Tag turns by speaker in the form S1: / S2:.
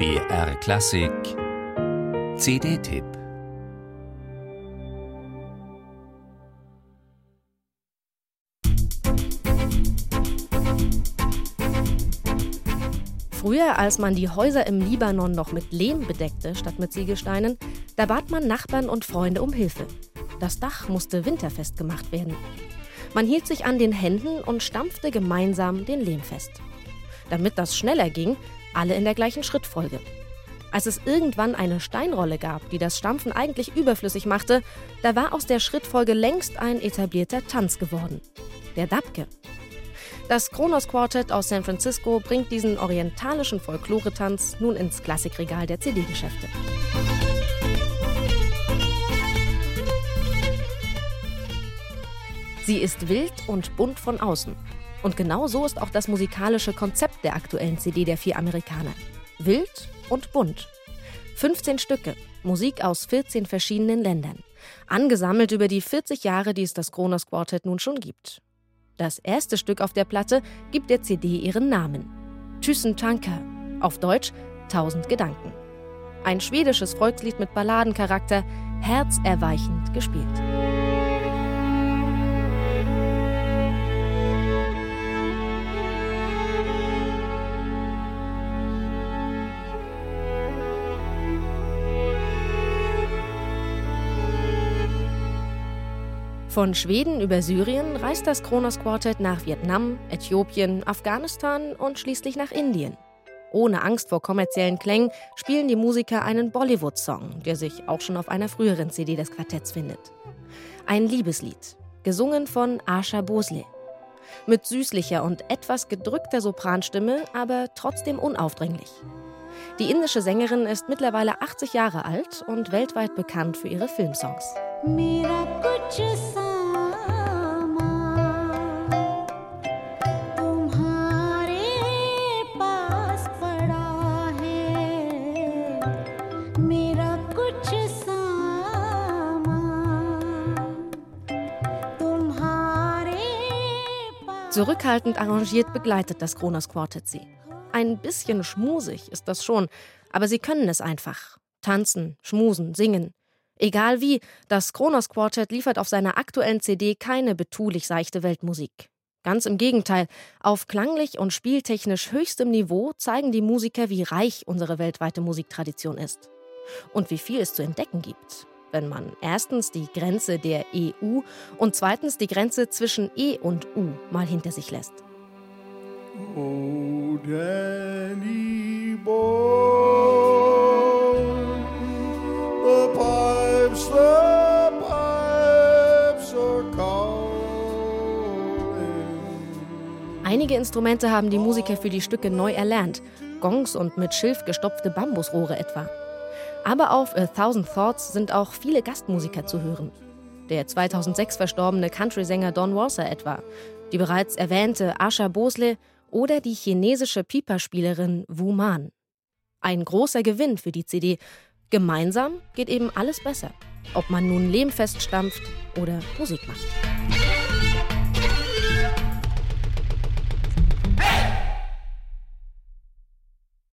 S1: BR Klassik CD-Tipp
S2: Früher, als man die Häuser im Libanon noch mit Lehm bedeckte statt mit Ziegelsteinen, da bat man Nachbarn und Freunde um Hilfe. Das Dach musste winterfest gemacht werden. Man hielt sich an den Händen und stampfte gemeinsam den Lehm fest. Damit das schneller ging, alle in der gleichen Schrittfolge. Als es irgendwann eine Steinrolle gab, die das Stampfen eigentlich überflüssig machte, da war aus der Schrittfolge längst ein etablierter Tanz geworden. Der Dabke. Das Kronos Quartet aus San Francisco bringt diesen orientalischen Folkloretanz nun ins Klassikregal der CD-Geschäfte. Sie ist wild und bunt von außen. Und genau so ist auch das musikalische Konzept der aktuellen CD der vier Amerikaner. Wild und bunt. 15 Stücke, Musik aus 14 verschiedenen Ländern. Angesammelt über die 40 Jahre, die es das Kronos Quartet nun schon gibt. Das erste Stück auf der Platte gibt der CD ihren Namen. Thyssen Tanker, auf Deutsch Tausend Gedanken. Ein schwedisches Volkslied mit Balladencharakter, herzerweichend gespielt. Von Schweden über Syrien reist das Kronos Quartet nach Vietnam, Äthiopien, Afghanistan und schließlich nach Indien. Ohne Angst vor kommerziellen Klängen spielen die Musiker einen Bollywood-Song, der sich auch schon auf einer früheren CD des Quartetts findet. Ein Liebeslied, gesungen von Asha Bosle. Mit süßlicher und etwas gedrückter Sopranstimme, aber trotzdem unaufdringlich. Die indische Sängerin ist mittlerweile 80 Jahre alt und weltweit bekannt für ihre Filmsongs. Zurückhaltend arrangiert begleitet das Kronos Quartet sie. Ein bisschen schmusig ist das schon, aber sie können es einfach. Tanzen, schmusen, singen. Egal wie, das Kronos Quartet liefert auf seiner aktuellen CD keine betulich seichte Weltmusik. Ganz im Gegenteil, auf klanglich und spieltechnisch höchstem Niveau zeigen die Musiker, wie reich unsere weltweite Musiktradition ist. Und wie viel es zu entdecken gibt wenn man erstens die Grenze der EU und zweitens die Grenze zwischen E und U mal hinter sich lässt. Oh, Danny boy, the pipes, the pipes are Einige Instrumente haben die Musiker für die Stücke neu erlernt, Gongs und mit Schilf gestopfte Bambusrohre etwa. Aber auf A Thousand Thoughts sind auch viele Gastmusiker zu hören. Der 2006 verstorbene Country-Sänger Don Walser etwa, die bereits erwähnte Asha Bosle oder die chinesische Pipa-Spielerin Wu Man. Ein großer Gewinn für die CD. Gemeinsam geht eben alles besser. Ob man nun lehmfest stampft oder Musik macht.